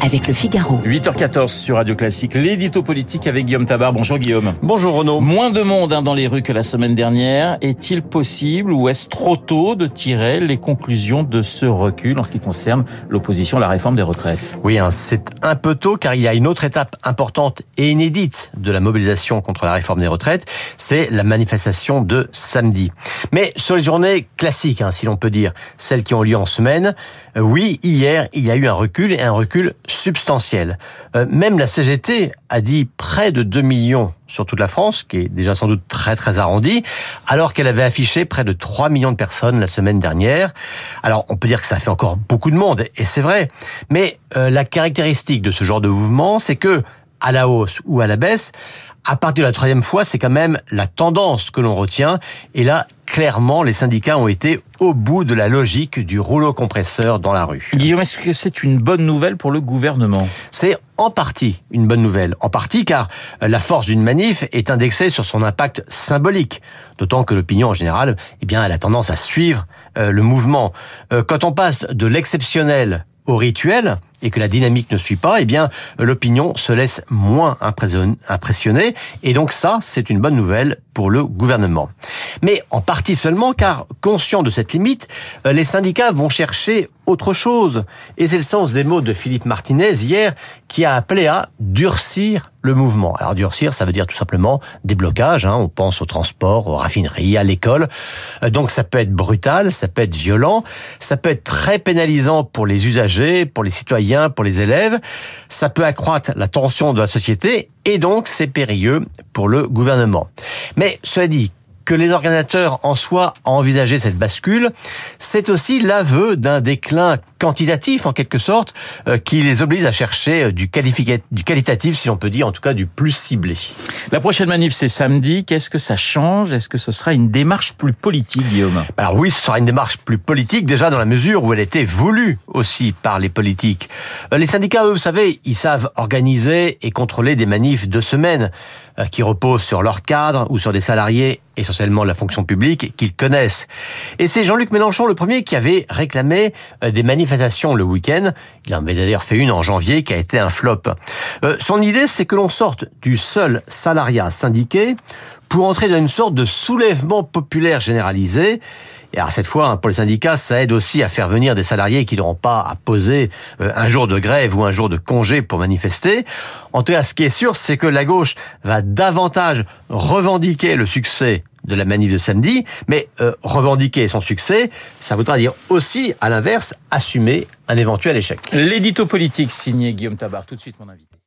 avec le Figaro. 8h14 sur Radio Classique, l'édito politique avec Guillaume Tabar. Bonjour Guillaume. Bonjour Renaud. Moins de monde hein, dans les rues que la semaine dernière. Est-il possible ou est-ce trop tôt de tirer les conclusions de ce recul en ce qui concerne l'opposition à la réforme des retraites? Oui, hein, c'est un peu tôt car il y a une autre étape importante et inédite de la mobilisation contre la réforme des retraites, c'est la manifestation de samedi. Mais sur les journées classiques, hein, si l'on peut dire, celles qui ont lieu en semaine, euh, oui, hier, il y a eu un recul et un recul substantielle. Euh, même la CGT a dit près de 2 millions sur toute la France, qui est déjà sans doute très très arrondi, alors qu'elle avait affiché près de 3 millions de personnes la semaine dernière. Alors on peut dire que ça fait encore beaucoup de monde, et c'est vrai, mais euh, la caractéristique de ce genre de mouvement, c'est que à la hausse ou à la baisse, à partir de la troisième fois, c'est quand même la tendance que l'on retient. Et là, clairement, les syndicats ont été au bout de la logique du rouleau compresseur dans la rue. Guillaume, est-ce que c'est une bonne nouvelle pour le gouvernement? C'est en partie une bonne nouvelle. En partie car la force d'une manif est indexée sur son impact symbolique. D'autant que l'opinion en général, eh bien, elle a tendance à suivre euh, le mouvement. Euh, quand on passe de l'exceptionnel au rituel et que la dynamique ne suit pas, eh bien l'opinion se laisse moins impressionner et donc ça c'est une bonne nouvelle pour le gouvernement. Mais en partie seulement car conscient de cette limite, euh, les syndicats vont chercher autre chose et c'est le sens des mots de Philippe Martinez hier qui a appelé à durcir le mouvement. Alors durcir, ça veut dire tout simplement des blocages. Hein. On pense au transport, aux raffineries, à l'école. Euh, donc ça peut être brutal, ça peut être violent, ça peut être très pénalisant pour les usagers, pour les citoyens, pour les élèves. Ça peut accroître la tension de la société et donc c'est périlleux pour le gouvernement. Mais cela dit, que les organisateurs en soient à envisager cette bascule, c'est aussi l'aveu d'un déclin quantitatif en quelque sorte euh, qui les oblige à chercher euh, du, du qualitatif si l'on peut dire, en tout cas du plus ciblé. La prochaine manif c'est samedi, qu'est-ce que ça change? Est-ce que ce sera une démarche plus politique Guillaume? Alors oui, ce sera une démarche plus politique déjà dans la mesure où elle était voulue aussi par les politiques. Euh, les syndicats, eux, vous savez, ils savent organiser et contrôler des manifs de semaine qui reposent sur leur cadre ou sur des salariés essentiellement la fonction publique, qu'ils connaissent. Et c'est Jean-Luc Mélenchon le premier qui avait réclamé euh, des manifestations le week-end. Il en avait d'ailleurs fait une en janvier qui a été un flop. Euh, son idée, c'est que l'on sorte du seul salariat syndiqué pour entrer dans une sorte de soulèvement populaire généralisé et alors cette fois, hein, pour les syndicats, ça aide aussi à faire venir des salariés qui n'auront pas à poser euh, un jour de grève ou un jour de congé pour manifester. En tout cas, ce qui est sûr, c'est que la gauche va davantage revendiquer le succès de la manif de samedi, mais euh, revendiquer son succès, ça voudra dire aussi, à l'inverse, assumer un éventuel échec. L'édito politique signé Guillaume Tabar. Tout de suite, mon invité.